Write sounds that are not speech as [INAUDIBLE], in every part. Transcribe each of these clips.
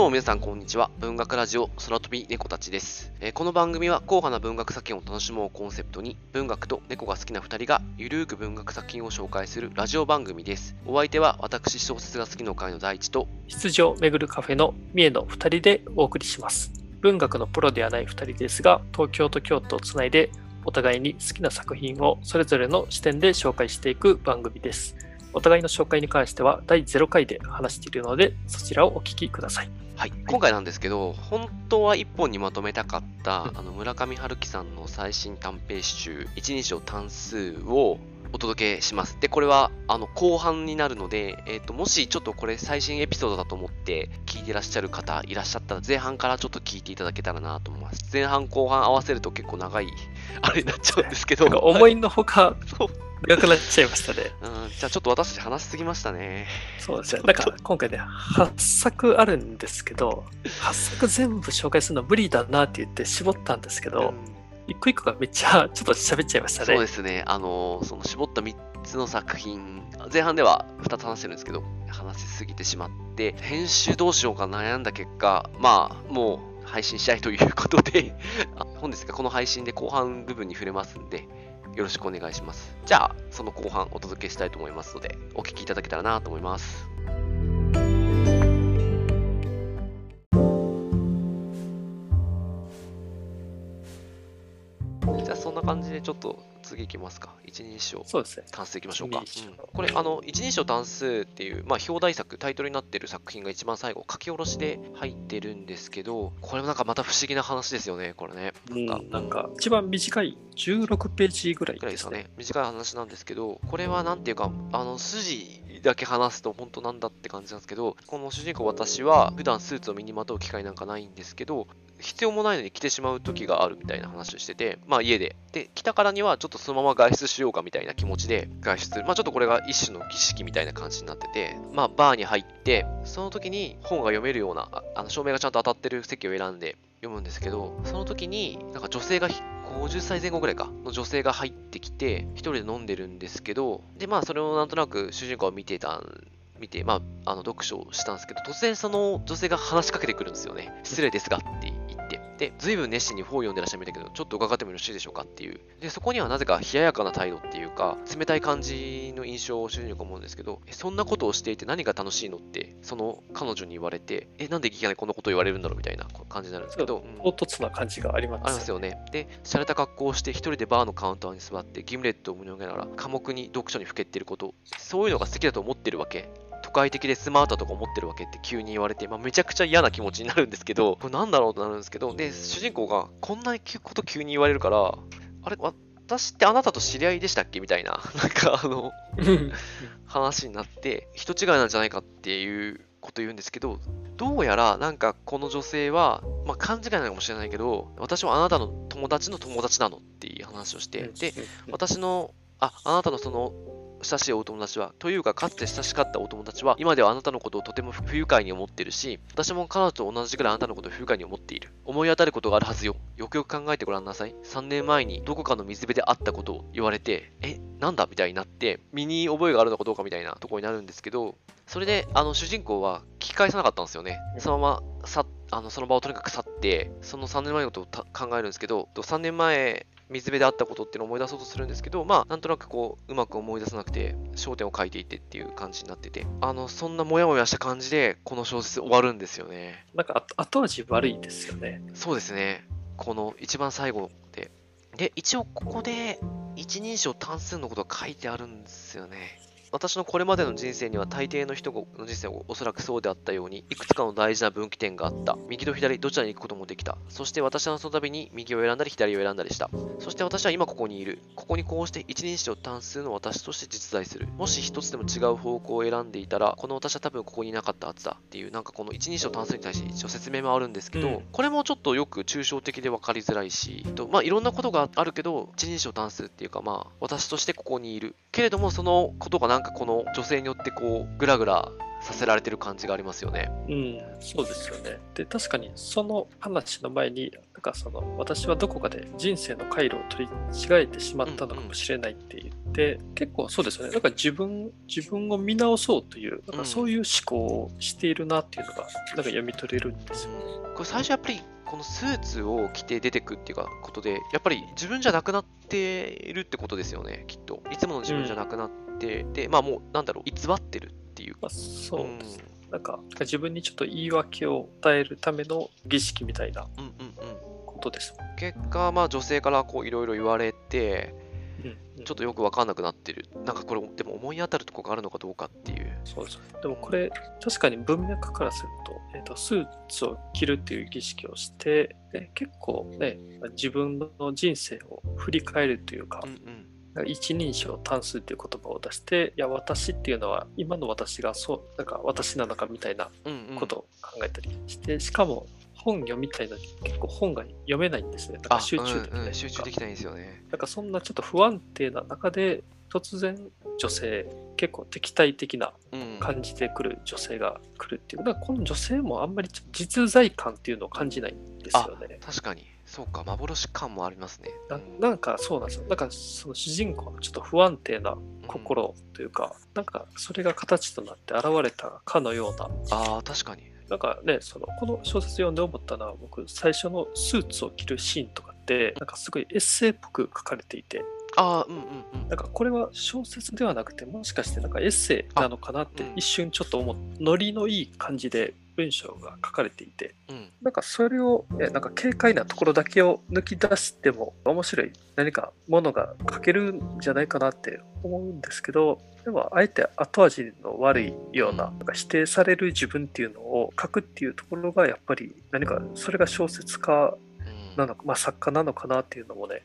どうも皆さんこんにちは。文学ラジオ空飛び猫たちです、えーこの番組は硬派な文学作品を楽しもうコンセプトに文学と猫が好きな2人がゆるーく文学作品を紹介するラジオ番組です。お相手は私小説が好きの会の第一と羊をめぐるカフェの三重の2人でお送りします。文学のプロではない2人ですが、東京と京都をつないで、お互いに好きな作品をそれぞれの視点で紹介していく番組です。お互いの紹介に関しては第0回で話しているので、そちらをお聞きください。はい、今回なんですけど、本当は一本にまとめたかった、あの村上春樹さんの最新短編集、一人称単数をお届けします。で、これはあの後半になるので、えっ、と、もしちょっとこれ最新エピソードだと思って聞いてらっしゃる方いらっしゃったら、前半からちょっと聞いていただけたらなと思います。前半後半合わせると結構長い、あれになっちゃうんですけど、思いのほか [LAUGHS] そう長くなっちゃいましたね。うん、じゃあちょっと私話しすぎましたね。そうですね。なんか今回ね、8作あるんですけど、[LAUGHS] 8作全部紹介するの無理だなって言って絞ったんですけど、うん一個一個がめっちゃちょっと喋っちゃいましたね。そうですね、あのその絞った3つの作品、前半では2つ話してるんですけど、話しすぎてしまって、編集どうしようか悩んだ結果、まあ、もう配信したいということで、[LAUGHS] あ本日がこの配信で後半部分に触れますんで、よろしくお願いします。じゃあ、その後半お届けしたいと思いますので、お聞きいただけたらなと思います。じゃあ、そんな感じでちょっと次いきますか？一人称。そうですね。単数いきましょうか。うんこれ、あの、一人称単数っていう、まあ、表題作、タイトルになってる作品が一番最後、書き下ろしで入ってるんですけど、これもなんかまた不思議な話ですよね、これね。うんかなんか一番短い16ページぐらいでね。ぐらいですすかね。短い話なんですけど、これはなんていうか、あの、筋だけ話すと本当なんだって感じなんですけど、この主人公私は普段スーツを身にまとう機会なんかないんですけど、必要もないのに着てしまう時があるみたいな話をしてて、まあ家で。で、着たからにはちょっとそのまま外出しようかみたいな気持ちで外出する。まあちょっとこれが一種の儀式みたいな感じになってて、まあバーに入って、その時に本が読めるような、あの照明がちゃんと当たってる席を選んで読むんですけど、その時になんか女性が50歳前後ぐらいかの女性が入ってきて、1人で飲んでるんですけど、で、まあそれをなんとなく主人公は見てたん見て、まあ、あの読書をしたんですけど、突然その女性が話しかけてくるんですよね。失礼ですがって。で、随分熱心に本を読んでらっしゃるみたいだけど、ちょっと伺ってもよろしいでしょうかっていう。で、そこにはなぜか冷ややかな態度っていうか、冷たい感じの印象を主人公が思うんですけど、えそんなことをしていて何が楽しいのって、その彼女に言われて、え、なんでいきなりこんなことを言われるんだろうみたいな感じになるんですけど、うん唐突な感じがありますありますよね。で、洒落た格好をして、一人でバーのカウンターに座って、ギムレットを胸を上げながら、寡黙に読書にふけっていること、そういうのが好きだと思ってるわけ。都会的でスマートだとか思ってるわけって急に言われて、まあ、めちゃくちゃ嫌な気持ちになるんですけど、これなんだろうとなるんですけど、で、主人公がこんなこと急に言われるから、あれ、私ってあなたと知り合いでしたっけみたいな、[LAUGHS] なんかあの、うん話になって人違いなんじゃないかっていうこと言うんですけどどうやらなんかこの女性は、まあ、勘違いなのかもしれないけど私はあなたの友達の友達なのっていう話をしてで私のああなたのその親しいお友達はというかかつて親しかったお友達は今ではあなたのことをとても不愉快に思ってるし私も彼女と同じくらいあなたのことを不愉快に思っている。思い当たることがあるはずよ。よくよく考えてごらんなさい。3年前にどこかの水辺で会ったことを言われてえなんだみたいになって身に覚えがあるのかどうかみたいなところになるんですけどそれであの主人公は聞き返さなかったんですよね。そのままさあのその場をとにかく去ってその3年前のことをた考えるんですけど3年前水辺であったことっていうのを思い出そうとするんですけど、まあ、なんとなくこう、うまく思い出さなくて、焦点を書いていてっていう感じになってて、あの、そんなモヤモヤした感じで、この小説終わるんですよね。なんか後後味悪いですよね。そうですね。この一番最後で。で、一応ここで、一人称単数のことが書いてあるんですよね。私のこれまでの人生には大抵の人の人生がおそらくそうであったように、いくつかの大事な分岐点があった。右と左、どちらに行くこともできた。そして私はその度に右を選んだり左を選んだりした。そして私は今ここにいる。ここにこうして一人称単数の私として実在する。もし一つでも違う方向を選んでいたら、この私は多分ここにいなかったはずだっていう、なんかこの一人称単数に対して一応説明もあるんですけど、うんこれもちょっとよく抽象的で分かりづらいし、とまあいろんなことがあるけど、一人称単数っていうかまあ、私としてここにいる。けれどもそのことがなんかこの女性によってこう、ぐらぐらさせられてる感じがありますよね。うん、そうですよね。で、確かにその話の前に、なんかその、私はどこかで人生の回路を取り違えてしまったのかもしれないって言って、結構そうですよね。なんか自分、自分を見直そうという、なんかそういう思考をしているなっていうのが、なんか読み取れるんですよね。これ最初やっぱりこのスーツを着て出てくっていうかことでやっぱり自分じゃなくなっているってことですよねきっといつもの自分じゃなくなって、でまあもうなんだろう偽ってるっていう。まあ、そうです。ね。なんか自分にちょっと言い訳を与えるための儀式みたいなうんうんうん。うんことですもん。結果まあ女性からこういろいろ言われてうんうん。ちょっとよく分かんなくなってる。なんかこれでも思い当たるところがあるのかどうかっていう。そうです。ね。でもこれ、確かに文脈からすると、えーと、スーツを着るっていう儀式をして、で結構ね、自分の人生を振り返るというかう、んうん一人称単数っていう言葉を出して、いや、私っていうのは今の私がそう、なんか私なのかみたいなうんうんことを考えたりして、しかも本読みたいのに結構本が読めないんですね。かあ集中できないうんうん、集中できないんですよねなんかそんなちょっと不安定な中で、突然女性、結構敵対的なうん感じてくる女性が来るっていう。だからこの女性もあんまり実在感っていうのを感じないんですよね。確かにそうか幻感もありますね。なうん。なんかそうなんですよ。なんかその主人公のちょっと不安定な心というか、なんかそれが形となって現れたかのような、ああ確かに。なんかね、そのこの小説読んで思ったのは、僕、最初のスーツを着るシーンとかって、なんかすごいエッセイっぽく書かれていて、ああうんうんうん。なんかこれは小説ではなくて、もしかしてなんかエッセイなのかなって一瞬ちょっと思っノリのいい感じで文章が書かれていて、うん。なんかそれを、えなんか軽快なところだけを抜き出しても面白い何かものが書けるんじゃないかなって思うんですけど、でもあえて後味の悪いような、なんか否定される自分っていうのを書くっていうところがやっぱり何かそれが小説家うん。なのか、まあ作家なのかなっていうのもね、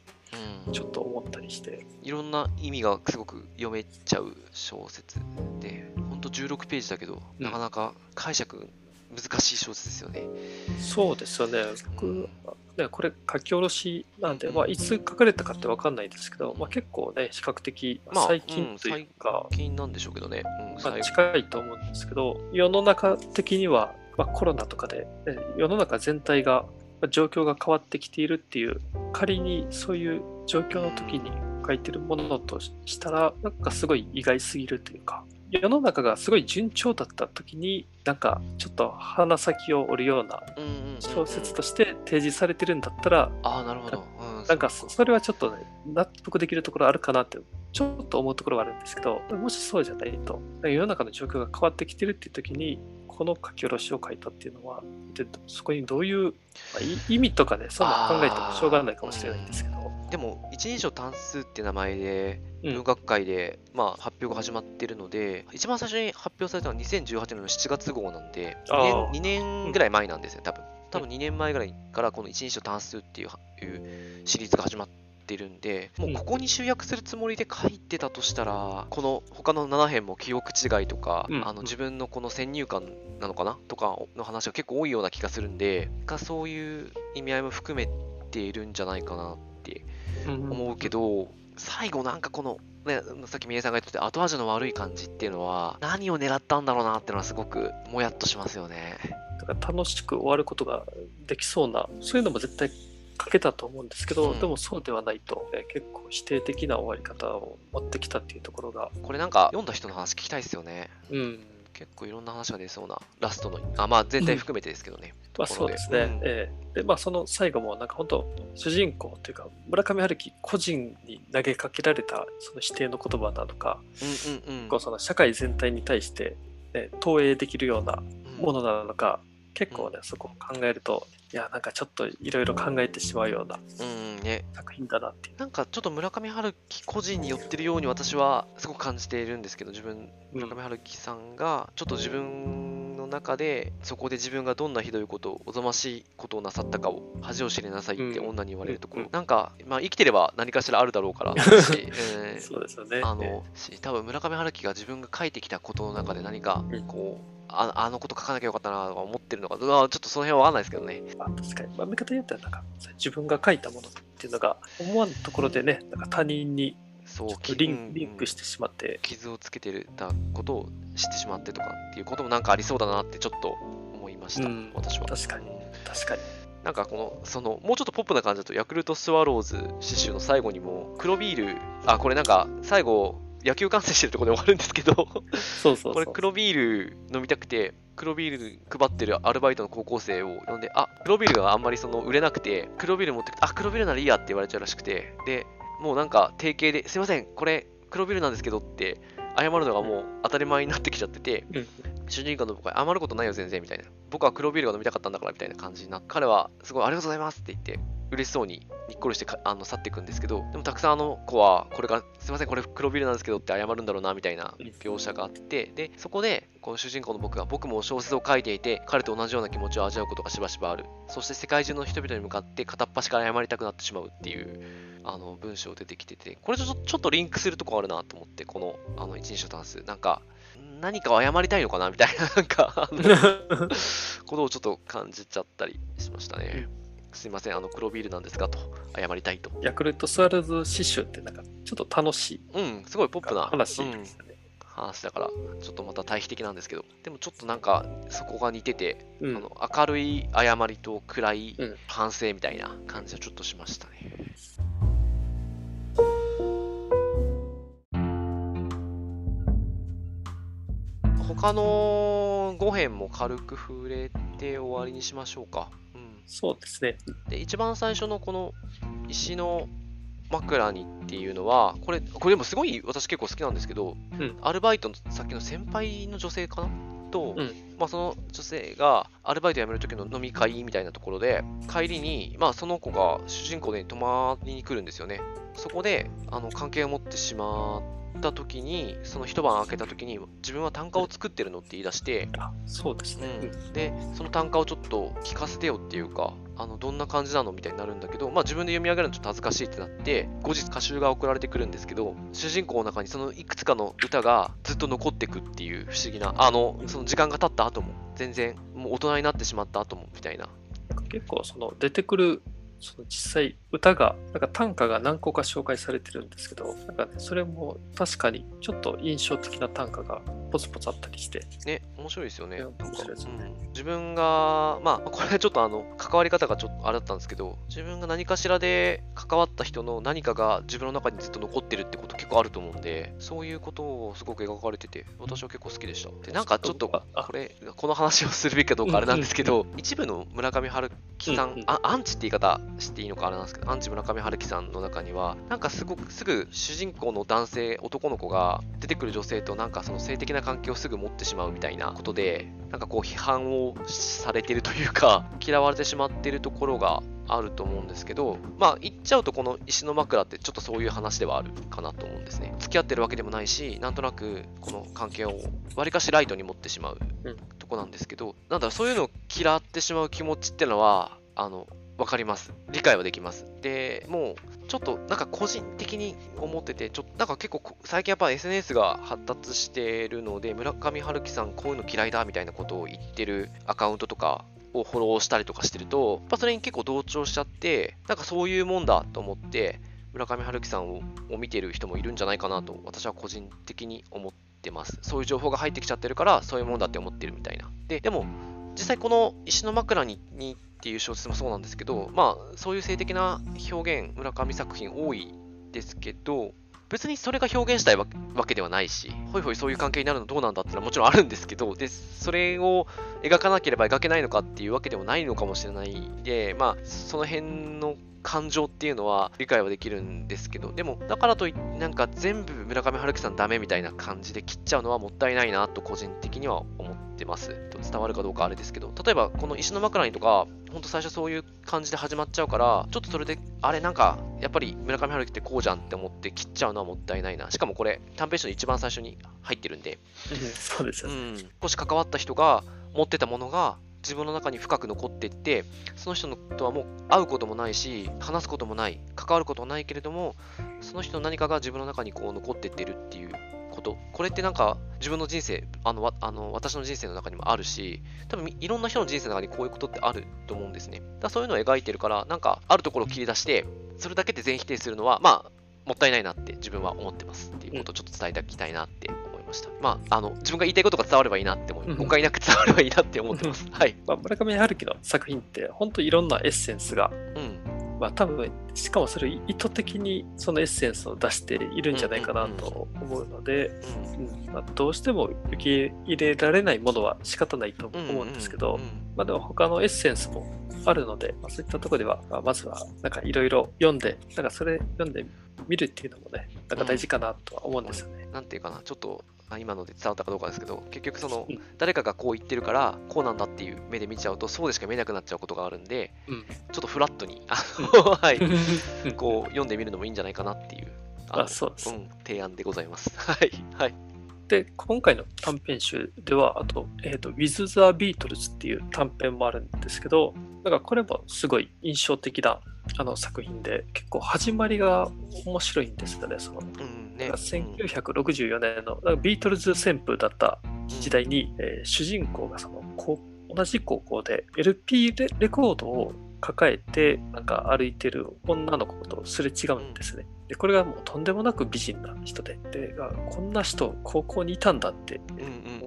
うん。ちょっと思ったりして。いろんな意味がすごく読めちゃう小説で、ほんと16ページだけど、うん。なかなか解釈難しい小説ですよね。そうですよね。僕、ね、これ書き下ろしなんで、まあ、いつ書かれたかって分かんないですけど、まあ、結構ね、比較的まあ最近というか、最近なんでしょうけどね。うん、まあ、最近いと思うんですけど、世の中的には、まあ、コロナとかで、ね世の中全体が、まあ状況が変わってきているっていう、仮にそういう状況の時に書いてるものとしたら、なんかすごい意外すぎるというか、世の中がすごい順調だった時に、なんかちょっと鼻先を折るようなうんうんうんうん小説として提示されてるんだったら、ああ、なるほど。うん、なんかそれはちょっとね、納得できるところあるかなって、ちょっと思うところはあるんですけど、もしそうじゃないと、世の中の状況が変わってきてるっていう時に、この書き下ろしを書いたっていうのは、でそこにどういう、まあい意味とかね、そんな考えてもしょうがないかもしれないんですけど、でも、一人称単数って名前で、うん。文学界で、まあ、発表が始まってるので、一番最初に発表されたのは2018年の7月号なんで、あー。2年 ,2 年ぐらい前なんですよ、多分。多分2年前ぐらいからこの一人称単数っていういうシリーズが始まってるんで、もうここに集約するつもりで書いてたとしたら、この他の7編も記憶違いとか、うん。あの自分のこの先入観なのかなとかの話が結構多いような気がするんで、がそういう意味合いも含めているんじゃないかなって思うけど、最後なんかこの、ね、さっき宮井さんが言ってた後味の悪い感じっていうのは何を狙ったんだろうなっていうのはすごくもやっとしますよね。だから楽しく終わることができそうな、そういうのも絶対書けたと思うんですけど、うんでもそうではないと、ね結構否定的な終わり方を持ってきたっていうところが、これなんか読んだ人の話聞きたいですよね。うん、結構いろんな話が出そうなラストの、あまあ全体含めてですけどね。まあところそうですね。うん。ええ。で、まあその最後もなんか本当、主人公というか、村上春樹個人に投げかけられたその否定の言葉なのか、うんうんうん。こうその社会全体に対して、ね、投影できるようなものなのか、結構ね、そこを考えると、いや、なんかちょっといろいろ考えてしまうようなうんね。作品だなっていう。なんかちょっと村上春樹個人に寄ってるように私はすごく感じているんですけど、自分、村上春樹さんがちょっと自分の中で、そこで自分がどんなひどいことを、おぞましいことをなさったかを恥を知りなさいってうん。女に言われるところ、うん。なんか、まあ生きてれば何かしらあるだろうから、私うん。そうですよね。あえのし多分村上春樹が自分が書いてきたことの中で何かうん。こうああのこと書かなきゃよかったなとか思ってるのか。ちょっとその辺は分かんないですけどね。えあ確かに、まあ、見方によってはなんか自分が書いたものっていうのが思わぬところでねなんか他人にそうリうんンリンクしてしまって、傷をつけてたことを知ってしまってとかっていうこともなんかありそうだなってちょっと思いました、うん。私は。確かに。確かに。なんかこの、その、もうちょっとポップな感じだと、ヤクルトスワローズ刺繍の最後にも、黒ビール、あ、これなんか、最後、野球観戦してるところで終わるんですけど、そうそう。これ黒ビール飲みたくて、黒ビール配ってるアルバイトの高校生を呼んで、あ、黒ビールがあんまりその売れなくて、黒ビール持ってくあ、黒ビールならいいやって言われちゃうらしくて、で、もうなんか定型で、すいません、これ黒ビールなんですけどって、謝るのがもう当たり前になってきちゃってて、うん主人公の僕は余ることないよ全然みたいな。僕は黒ビールが飲みたかったんだからみたいな感じになって、彼はすごいありがとうございますって言って、嬉しそうににっこりしてかあの去っていくんですけど、でもたくさんあの子は、これからすいません、これ黒ビールなんですけどって謝るんだろうなみたいな描写があって、で、そこで、この主人公の僕が僕も小説を書いていて、彼と同じような気持ちを味わうことがしばしばある。そして世界中の人々に向かって片っ端から謝りたくなってしまうっていう、あの文章出てきてて、これちょっとちょっとリンクするとこあるなと思って、このあの一人称単数。なんか、何かを謝りたいのかなみたいな、なんか、[LAUGHS] ことをちょっと感じちゃったりしましたね。すいません、あの黒ビールなんですがと、謝りたいと。ヤクルトスワローズ刺繍ってなんかちょっと楽しいうん、すごいポップな話うん。話だから、ちょっとまた対比的なんですけど、でもちょっとなんか、そこが似てて、うんあの明るい謝りと暗いうん反省みたいな感じはちょっとしましたね。他の5編も軽く触れて終わりにしましょうか。うん、そうですね。で一番最初のこの石の枕にっていうのはこれこれでもすごい私結構好きなんですけど、うん。アルバイトのさっきの先輩の女性かな？と、うん。まあ、その女性がアルバイト辞める時の飲み会みたいなところで帰りに、まあ、その子が主人公で泊まりに来るんですよね。そこであの関係を持ってしまった時にその一晩明けた時に自分は単価を作ってるのって言い出して、あそうですね。うん、でその単価をちょっと聞かせてよっていうかあのどんな感じなのみたいになるんだけど、まあ、自分で読み上げるのちょっと恥ずかしいってなって後日歌集が送られてくるんですけど主人公の中にそのいくつかの歌がずっと残ってくっていう不思議なあのその時間が経った後も全然もう大人になってしまった後もみたいな。結構その出てくるその実際歌がなんか短歌が何個か紹介されてるんですけどなんかねそれも確かにちょっと印象的な短歌がポツポツあったりして。ね。面白いですよねうん。自分がまあこれはちょっとあの関わり方がちょっとあれだったんですけど自分が何かしらで関わった人の何かが自分の中にずっと残ってるってこと結構あると思うんでそういうことをすごく描かれてて私は結構好きでした。でなんかちょっとあこれこの話をするべきかどうかあれなんですけど一部の村上春樹さん。あアンチって言い方していいのかあれなんですけどアンチ村上春樹さんの中にはなんかすごくすぐ主人公の男性男の子が出てくる女性となんかその性的な関係をすぐ持ってしまうみたいなことでなんかこう批判をされてるというか [LAUGHS] 嫌われてしまってるところがあると思うんですけどまあ言っちゃうとこの石の枕ってちょっとそういう話ではあるかなと思うんですね。付き合ってるわけでもないしなんとなくこの関係をわりかしライトに持ってしまううん。とこなんですけどなんだろうそういうのを嫌ってしまう気持ちってのはあのわかります。理解はできます。でもうちょっとなんか個人的に思ってて、ちょっとなんか結構最近やっぱ SNS が発達してるので、村上春樹さんこういうの嫌いだみたいなことを言ってるアカウントとかをフォローしたりとかしてると、やっぱそれに結構同調しちゃって、なんかそういうもんだと思って、村上春樹さんをを見てる人もいるんじゃないかなと私は個人的に思ってます。そういう情報が入ってきちゃってるから、そういうもんだって思ってるみたいな。で、でも、実際この石の枕ににっていう小説もそうなんですけど、まあそういう性的な表現、村上作品多いですけど、別にそれが表現したいわわけではないし、ほいほいそういう関係になるのどうなんだってのはもちろんあるんですけど、で、それを描かなければ描けないのかっていうわけでもないのかもしれないで、まあその辺の感情っていうのは理解はできるんですけど、でも、だからといって、なんか全部村上春樹さんダメみたいな感じで切っちゃうのはもったいないなと個人的には思ってます。伝わるかどうかあれですけど、例えばこの石の枕にとか、ほんと最初そういう感じで始まっちゃうから、ちょっとそれで、あれなんか、やっぱり村上春樹ってこうじゃんって思って切っちゃうのはもったいないな。しかもこれ、短編集の一番最初に入ってるんで、う [LAUGHS] んそうですよね。うん、少し関わった人が持ってたものが自分の中に深く残っていってその人のとはもう会うこともないし話すこともない関わることはないけれどもその人の何かが自分の中にこう残っていってるっていうことこれってなんか自分の人生あのわあの私の人生の中にもあるし多分いろんな人の人生の中にこういうことってあると思うんですねだからそういうのを描いてるからなんかあるところを切り出してそれだけで全否定するのはまあもったいないなって自分は思ってますっていうことをちょっと伝えておきたいなって思いいました。まあ、あの、自分が言いたいことが伝わればいいなって思い、うん誤解なく伝わればいいなって思ってます。はい。まあ、村上春樹の作品って本当いろんなエッセンスが、うん。まあ多分、しかもそれを意図的にそのエッセンスを出しているんじゃないかなと思うので、うん。うんまあ、どうしても受け入れられないものは仕方ないとうん。思うんですけど、うんまあでも他のエッセンスもあるので、まあ、そういったところでは、まあ、まずはなんかいろいろ読んで、なんかそれ読んでみるっていうのもね、なんか大事かなとは思うんですよね。なんていうかな、ちょっと、あ今ので伝わったかどうかですけど、結局そのうん、誰かがこう言ってるから、こうなんだっていう目で見ちゃうと、そうでしか見えなくなっちゃうことがあるんで、うん。ちょっとフラットに、はい、うん。[LAUGHS] こう、読んでみるのもいいんじゃないかなっていう、あそうです。ん、提案でございます。[LAUGHS] はい、はい。で、今回の短編集では、あと、えっ、と、With the Beatles っていう短編もあるんですけど、なんかこれもすごい印象的なあの作品で、結構始まりが面白いんですよね。そのうん、ね。1964年のなんかビートルズ旋風だったうん時代に、えー主人公がそのこう同じ高校で LP レレコードを抱えてなんか歩いてる女の子とすれ違うんですね。でこれがもうとんでもなく美人な人でであこんな人高校にいたんだって、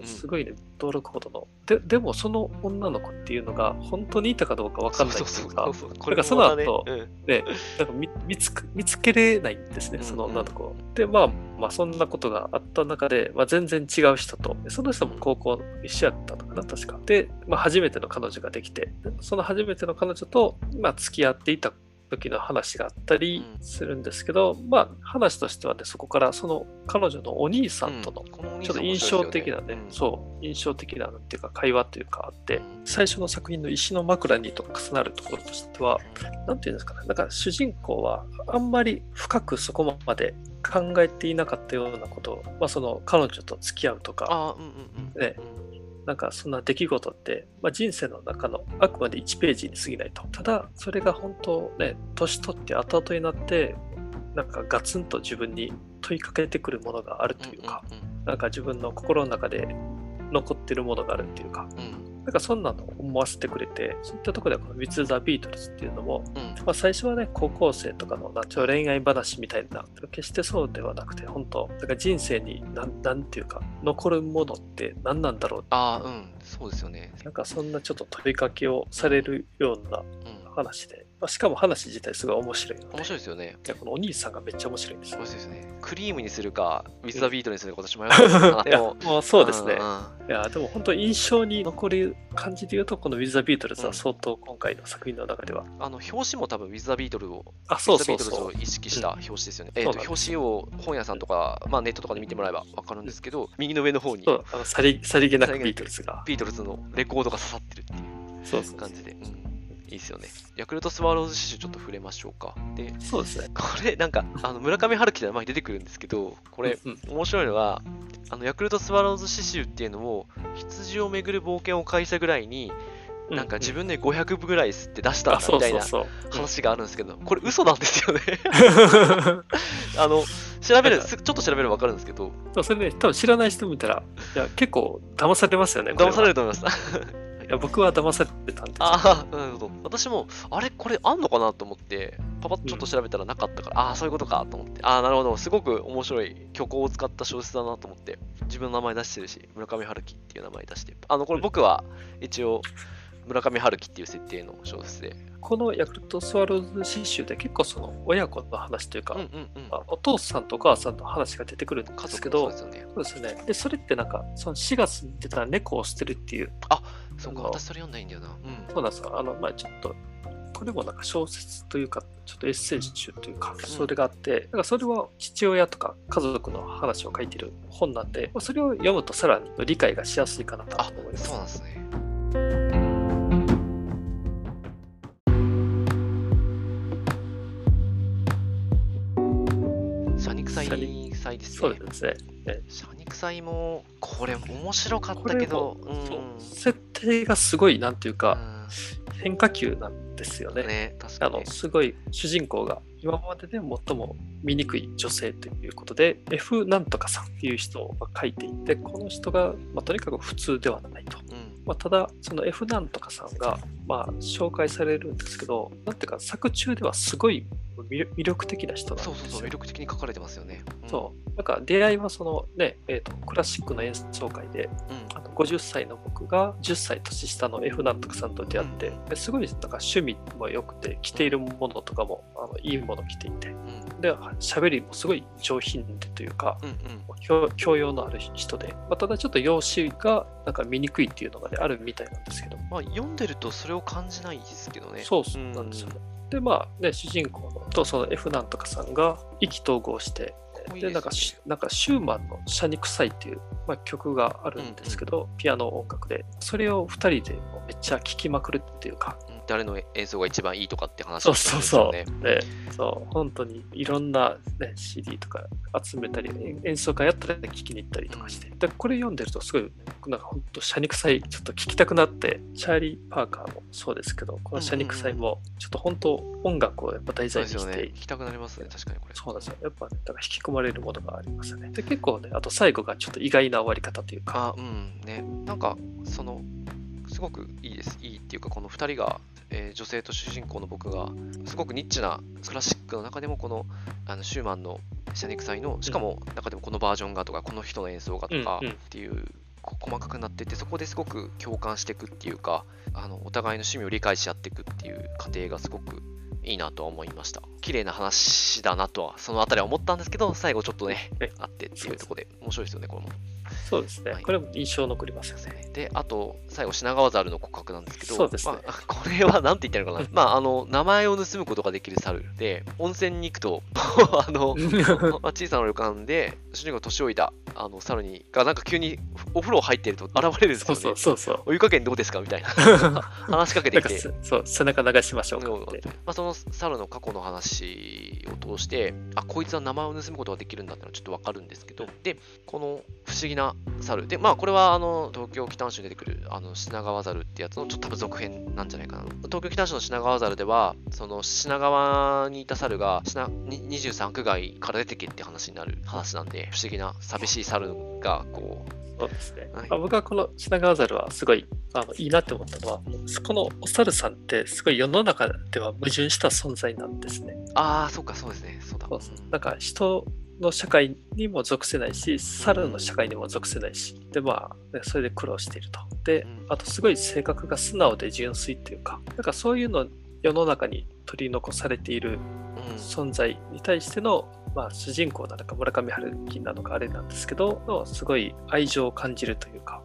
うすごいね驚くほどの。ででもその女の子っていうのが本当にいたかどうかわかんないっていうかこれがその後ねね、なんか見見つく見つけれないんですね、その女の子を。で、まあ、まあ、そんなことがあった中で、まあ、全然違う人と、でその人も高校一緒やったのかな、確か。で、まあ、初めての彼女ができて、でその初めての彼女と、まあ、付き合っていた時の話があったりうん。するんですけど、まあ、話としてはね、そこからその彼女のお兄さんとのちょっと印象的なね、うん。そう、印象的ななんていうか会話というかあって、うん。最初の作品の石の枕にと重なるところとしては、なんていうんですかね、なんか主人公はあんまり深くそこまで考えていなかったようなことを、まあ、その彼女と付き合うとか、あーうんうんうん。ねなんかそんな出来事って、まあ、人生の中のあくまで1ページに過ぎないと。ただ、それが本当ね、年取って後々になって、なんかガツンと自分に問いかけてくるものがあるというか、なんか自分の心の中で残ってるものがあるっていうか、うんうんなんかそんなのを思わせてくれて、そういったところでこの With the Beatles っていうのも、うん。まあ、最初はね、高校生とかのナチュラル恋愛話みたいな、決してそうではなくて、本当、だから人生になんなんていうか、残るものって何なんだろうああ、うん、そうですよね。なんかそんなちょっと問いかけをされるようなうん、話で、まあ、しかも話自体すごい面白い面白いですよね。いやこのお兄さんがめっちゃ面白いんですよ面。白いですね。クリームにするか、ウィズ・ザ・ビートにするか、私迷ったな。い [LAUGHS] やでも、もうそうですね。いや、でも本当印象に残る感じで言うと、この With the Beatles うんは相当今回の作品の中では、あの表紙も多分、 With the Beatles を、あ、そう With the Beatles をそうそう。意識した表紙ですよね。えっ、と、表紙を本屋さんとか、まあ、ネットとかで見てもらえば分かるんですけど、右の上の方にさりさりげなくビートルズが。ビートルズのレコードが刺さってるっていうそうそう感じで、うん、いいですよね。ヤクルトスワローズ詩集ちょっと触れましょうか。で、そうですね。これ、なんか、あの村上春樹で前に出てくるんですけど、これ、面白いのが、あのヤクルトスワローズ詩集っていうのを、羊をめぐる冒険を開催ぐらいに、なんか自分で500部ぐらい吸って出したんだみたいな。話があるんですけど、これ嘘なんですよね。[LAUGHS] あの、調べる、すちょっと調べれば分かるんですけど、それね、多分知らない人見たら、いや、結構騙されますよね。騙されると思います。いや、僕は騙されてたんですよ。ああ、なるほど。私も、あれこれあんのかなと思って、パパッとちょっと調べたらなかったから、ああ、そういうことかと思って、ああ、なるほど。すごく面白い虚構を使った小説だなと思って、自分の名前出してるし、村上春樹っていう名前出して、あの、これ僕は一応、村上春樹っていう設定の小説で。このヤクルトスワローズ詩集で結構その親子の話というか、うんうんうん。あお父さんとお母さんの話が出てくるんで家すけど、そうですよね。でそれってなんか、その4月に出た猫を捨てるっていう、そうか、私それ読んないんだよな。うん。そうなんですよ。あの、まあちょっと、これもなんか小説というか、ちょっとエッセイ集というか、それがあって、だからそれは父親とか家族の話を書いてる本なんで、まあそれを読むとさらに理解がしやすいかなとあ思います。そうなんですね。シャニクサイシ祭ですね。そうですね。ねシャニクサイも、これ面白かったけど、うん。そう設定がすごい、なんていうか、う変化球なんですよね。ね。あのすごい主人公が今までで最も醜い女性ということで F なんとかさんっていう人が書いていてこの人が、まあ、とにかく普通ではないと、うん。まあ、ただその F なんとかさんが、まあ、紹介されるんですけどなんていうか作中ではすごい魅魅力的な人なんですよ。そうそうそう、魅力的に書かれてますよね。うん。そう。なんか出会いはそのね、えーと、クラシックの演奏会で、うん。あの50歳の僕が10歳年下の F なんとかさんと出会って、うん。ですごいなんか趣味も良くて、着ているものとかもあのいいもの着ていて、うん。で、喋りもすごい上品でというか、うんうん。教教養のある人で、まあ、ただちょっと容姿がなんか見にくいっていうのが、ね、あるみたいなんですけど、まあ、読んでるとそれを感じないですけどね。そうそうなんですよね。で、まあね、主人公のとその F なんとかさんが意気投合して、でなんかしなんかシューマンの「シャニクサイ」っていう、まあ、曲があるんですけど、ピアノ音楽で。それを2人でめっちゃ聴きまくるっていうかうん誰の演奏が一番いいとかって話そうをしてそうるんですよそう、ね。でそう本当にいろんな、ね、CD とか集めたり演演奏会やったら聴きに行ったりとかして、でこれ読んでるとすごいなんか本当シャニクサイちょっと聴きたくなってチャーリー・パーカーもそうですけどこのシャニクサイもちょっと本当音楽をやっぱ題そう材にしてですよね。聞きたくなりますね、確かにこれ。そうなんですよ。やっぱね、だから引き込まれるものがありますね。で、結構ね、あと最後がちょっと意外な終わり方というか、あ、うん、ね。なんか、その、すごくいいです。いいっていうか、この2人が、えー女性と主人公の僕が、すごくニッチなクラシックの中でも、この、あのシューマンのシャニクサイの、しかも中でもこのバージョンがとか、この人の演奏がとかっていう、こ細かくなってて、そこですごく共感していくっていうか、あのお互いの趣味を理解し合っていくっていう過程がすごくいいなとは思いました。綺麗な話だなとは、そのあたりは思ったんですけど、最後ちょっとねえ、あってっていうところで、面白いですよね、これも。そうですね、はいこれも印象残りますよね。で、あと、最後、品川猿の告白なんですけど、そうですねまあ、[LAUGHS] これはなんて言ったのかな。まあ、あの、名前を盗むことができる猿で、温泉に行くと、[LAUGHS] あの、[LAUGHS] まあ、小さな旅館で、主人公が年老いたあの猿にが、なんか急にお風呂入ってると現れるんですよね。そうそうそう。お湯加減どうですか？みたいな [LAUGHS] 話しかけてきて。そう背中流しましょうか。まあ、その猿の過去の話を通して、あ、こいつは名前を盗むことができるんだってのはちょっとわかるんですけど、で、この不思議な猿。で、まあ、これはあの東京北野市に出てくるあの品川猿ってやつのちょっと多分続編なんじゃないかな。東京北野市の品川猿では、その品川にいた猿が品に23区外から出てけって話になる話なんで、不思議な寂しい猿がこう、そうですね。はいまあ僕はこの品川猿はすごいあのいいなって思ったのは、このお猿さんってすごい世の中では矛盾した存在なんですね。ああ、そうか、そうですね、そうだ。そうそうなんか人の社会にも属せないし、猿の社会にも属せないし、で、まあ、ねそれで苦労していると。でうん、あとすごい性格が素直で純粋っていうか、なんかそういうの世の中に取り残されているうん存在に対しての、まあ、主人公なのか村上春樹なのかあれなんですけどすごい愛情を感じるというか。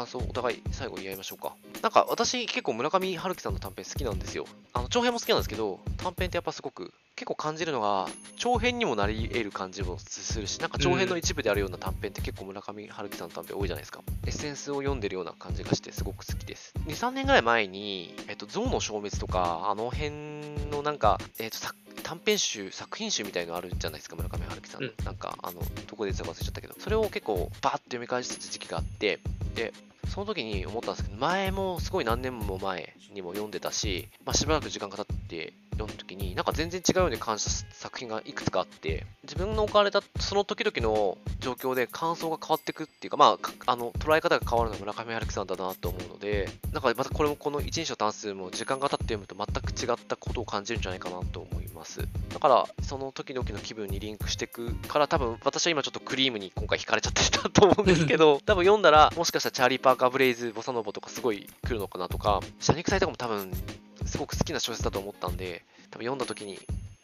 感想をお互い最後言い合いましょうか。なんか私結構村上春樹さんの短編好きなんですよ。あの長編も好きなんですけど、短編ってやっぱすごく結構感じるのが、長編にもなり得る感じもするし、なんか長編の一部であるような短編って結構村上春樹さんの短編多いじゃないですか。エッセンスを読んでるような感じがしてすごく好きです。2、3年ぐらい前に、えっと、象の消滅とか、あの辺のなんか、えっと、作短編集、作品集みたいのあるじゃないですか、村上春樹さんの。うんなんか、あの、どこで出たか忘れちゃったけど、それを結構バーッと読み返してた時期があって、で、その時に思ったんですけど、前もすごい何年も前にも読んでたし、まあ、しばらく時間が経って読んだ時に、なんか全然違うように感じた作品がいくつかあって、自分の置かれたその時々の状況で感想が変わっていくっていうか、まあか、あの捉え方が変わるのは村上春樹さんだなと思うので、なんかまたこれもこの一人称単数も時間が経って読むと全く違ったことを感じるんじゃないかなと思います。だから、その時々の気分にリンクしていくから、多分私は今ちょっとクリームに今回惹かれちゃってたと思うんですけど、[LAUGHS] 多分読んだら、もしかしたらチャーリー・パーカー・ブレイズ・ボサノボとかすごい来るのかなとか、シャニクサイとかも多分すごく好きな小説だと思ったんで、多分読んだ時に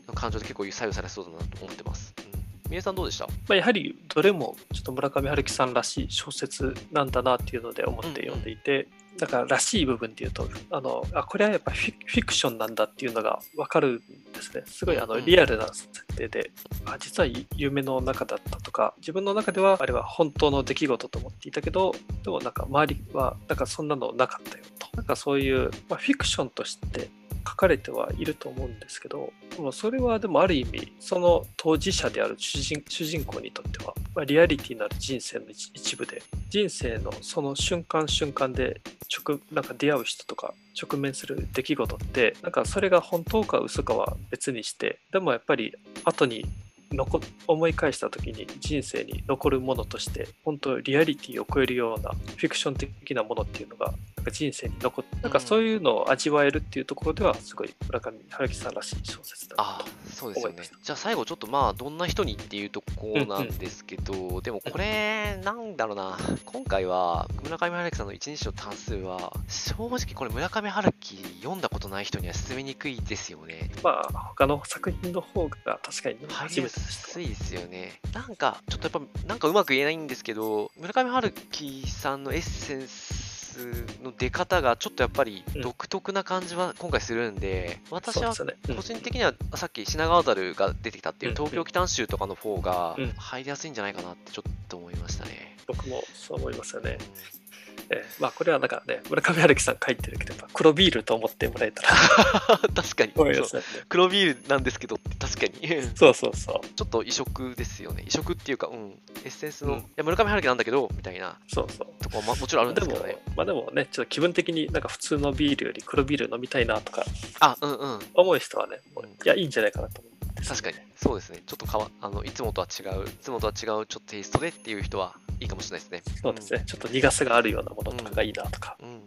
の感情で結構左右されそうだなと思ってます。うん。宮さんどうでした？まあ、やはりどれもちょっと村上春樹さんらしい小説なんだなっていうので思って読んでいて、だかららしい部分っていうとあのあこれはやっぱフィフィクションなんだっていうのが分かるんですね。すごいあのうん。リアルな設定であ実は夢の中だったとか自分の中ではあれは本当の出来事と思っていたけどでもなんか周りはなんかそんなのなかったよと。なんかそういう、まあ、フィクションとして書かれてはいると思うんですけどでもそれはでもある意味その当事者である主人主人公にとっては、まあ、リアリティのある人生の一一部で人生のその瞬間瞬間で直なんか出会う人とか直面する出来事ってなんかそれが本当か嘘かは別にしてでもやっぱり後に残思い返した時に人生に残るものとして本当リアリティを超えるようなフィクション的なものっていうのがなんか人生に残ってなんかそういうのを味わえるっていうところではすごい村上春樹さんらしい小説だなあとそうですよね。思いました。じゃあ最後ちょっとまあどんな人にっていうとこなんですけど、でもこれなんだろうな。今回は村上春樹さんの一日の単数は正直これ村上春樹読んだことない人には進めにくいですよね。まあ他の作品の方が確かに初めてでしたすいですよね。なんか、ちょっとやっぱ、なんかうまく言えないんですけど、村上春樹さんのエッセンスの出方がちょっとやっぱりうん。独特な感じは今回するんで、私はそうですよね。個人的にはさっき品川樽が出てきたっていううん。東京北州とかの方がうん。入りやすいんじゃないかなってちょっと思いましたね。僕もそう思いますよね。うんえーまあこれはなんかね村上春樹さん書いてるけど黒ビールと思ってもらえたら。[LAUGHS] 確かに。黒ビールなんですけど確かに。[LAUGHS] そうそうそう。ちょっと異色ですよね。異色っていうか、うん、エッセンスの、うん。いや村上春樹なんだけどみたいな。そうそう。とこは、ま、もちろんあるんでですもけどね。まあでもねちょっと気分的になんか普通のビールより黒ビール飲みたいなとか。あ、うんうん。思う人はね、いやいいんじゃないかなと思う確かに。そうですね。ちょっとかわ、あの、いつもとは違う、いつもとは違うちょっとテイストでっていう人はいいかもしれないですね。そうですね、ちょっと苦さがあるようなものとかがいいなとか、うん。うん。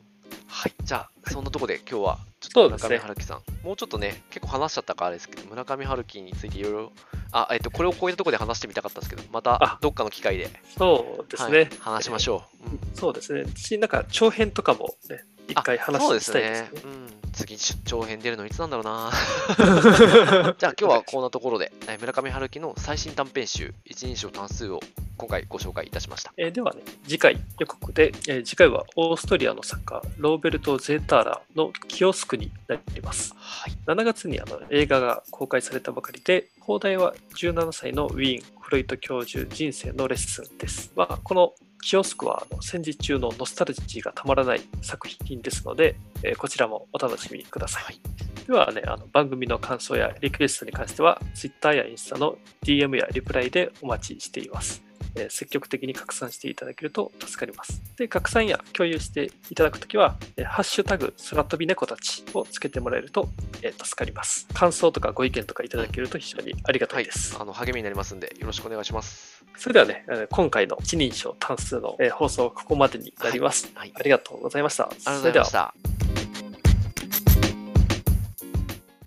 はい。じゃあ、そんなとこで今日は、ちょっと村上春樹さん、もうちょっとね、結構話しちゃったからですけど、村上春樹についていろいろ、あ、えっと、これを超えたところで話してみたかったんですけど、またあどっかの機会で、そうですね、はい、話しましょう。うんそうですね私なんか長編とかもね一回話したいですね。ねうん。次、出張編出るのいつなんだろうな。[LAUGHS] じゃあ今日はこんなところで、え村上春樹の最新短編集、一人称単数を今回ご紹介いたしました。えーではね、次回予告で、えー次回はオーストリアの作家、ローベルト・ゼーターラのキオスクになります。はい。7月にあの映画が公開されたばかりで、放題は17歳のウィーン・フロイト教授人生のレッスンです。まあ、このキオスクは戦時中のノスタルジーがたまらない作品ですので、えーこちらもお楽しみください。はい。ではね、あの番組の感想やリクエストに関しては、Twitter やインスタの DM やリプライでお待ちしています。えー積極的に拡散していただけると助かります。で、拡散や共有していただくときは、えーハッシュタグ空飛び猫たちをつけてもらえると、えー助かります。感想とかご意見とかいただけると非常にありがたはいいです。。あの、励みになりますんで、よろしくお願いします。それではね、えー今回の一人称単数の、えー放送はここまでになります。はい。ありがとうございました。ありがとうごそれではざいました。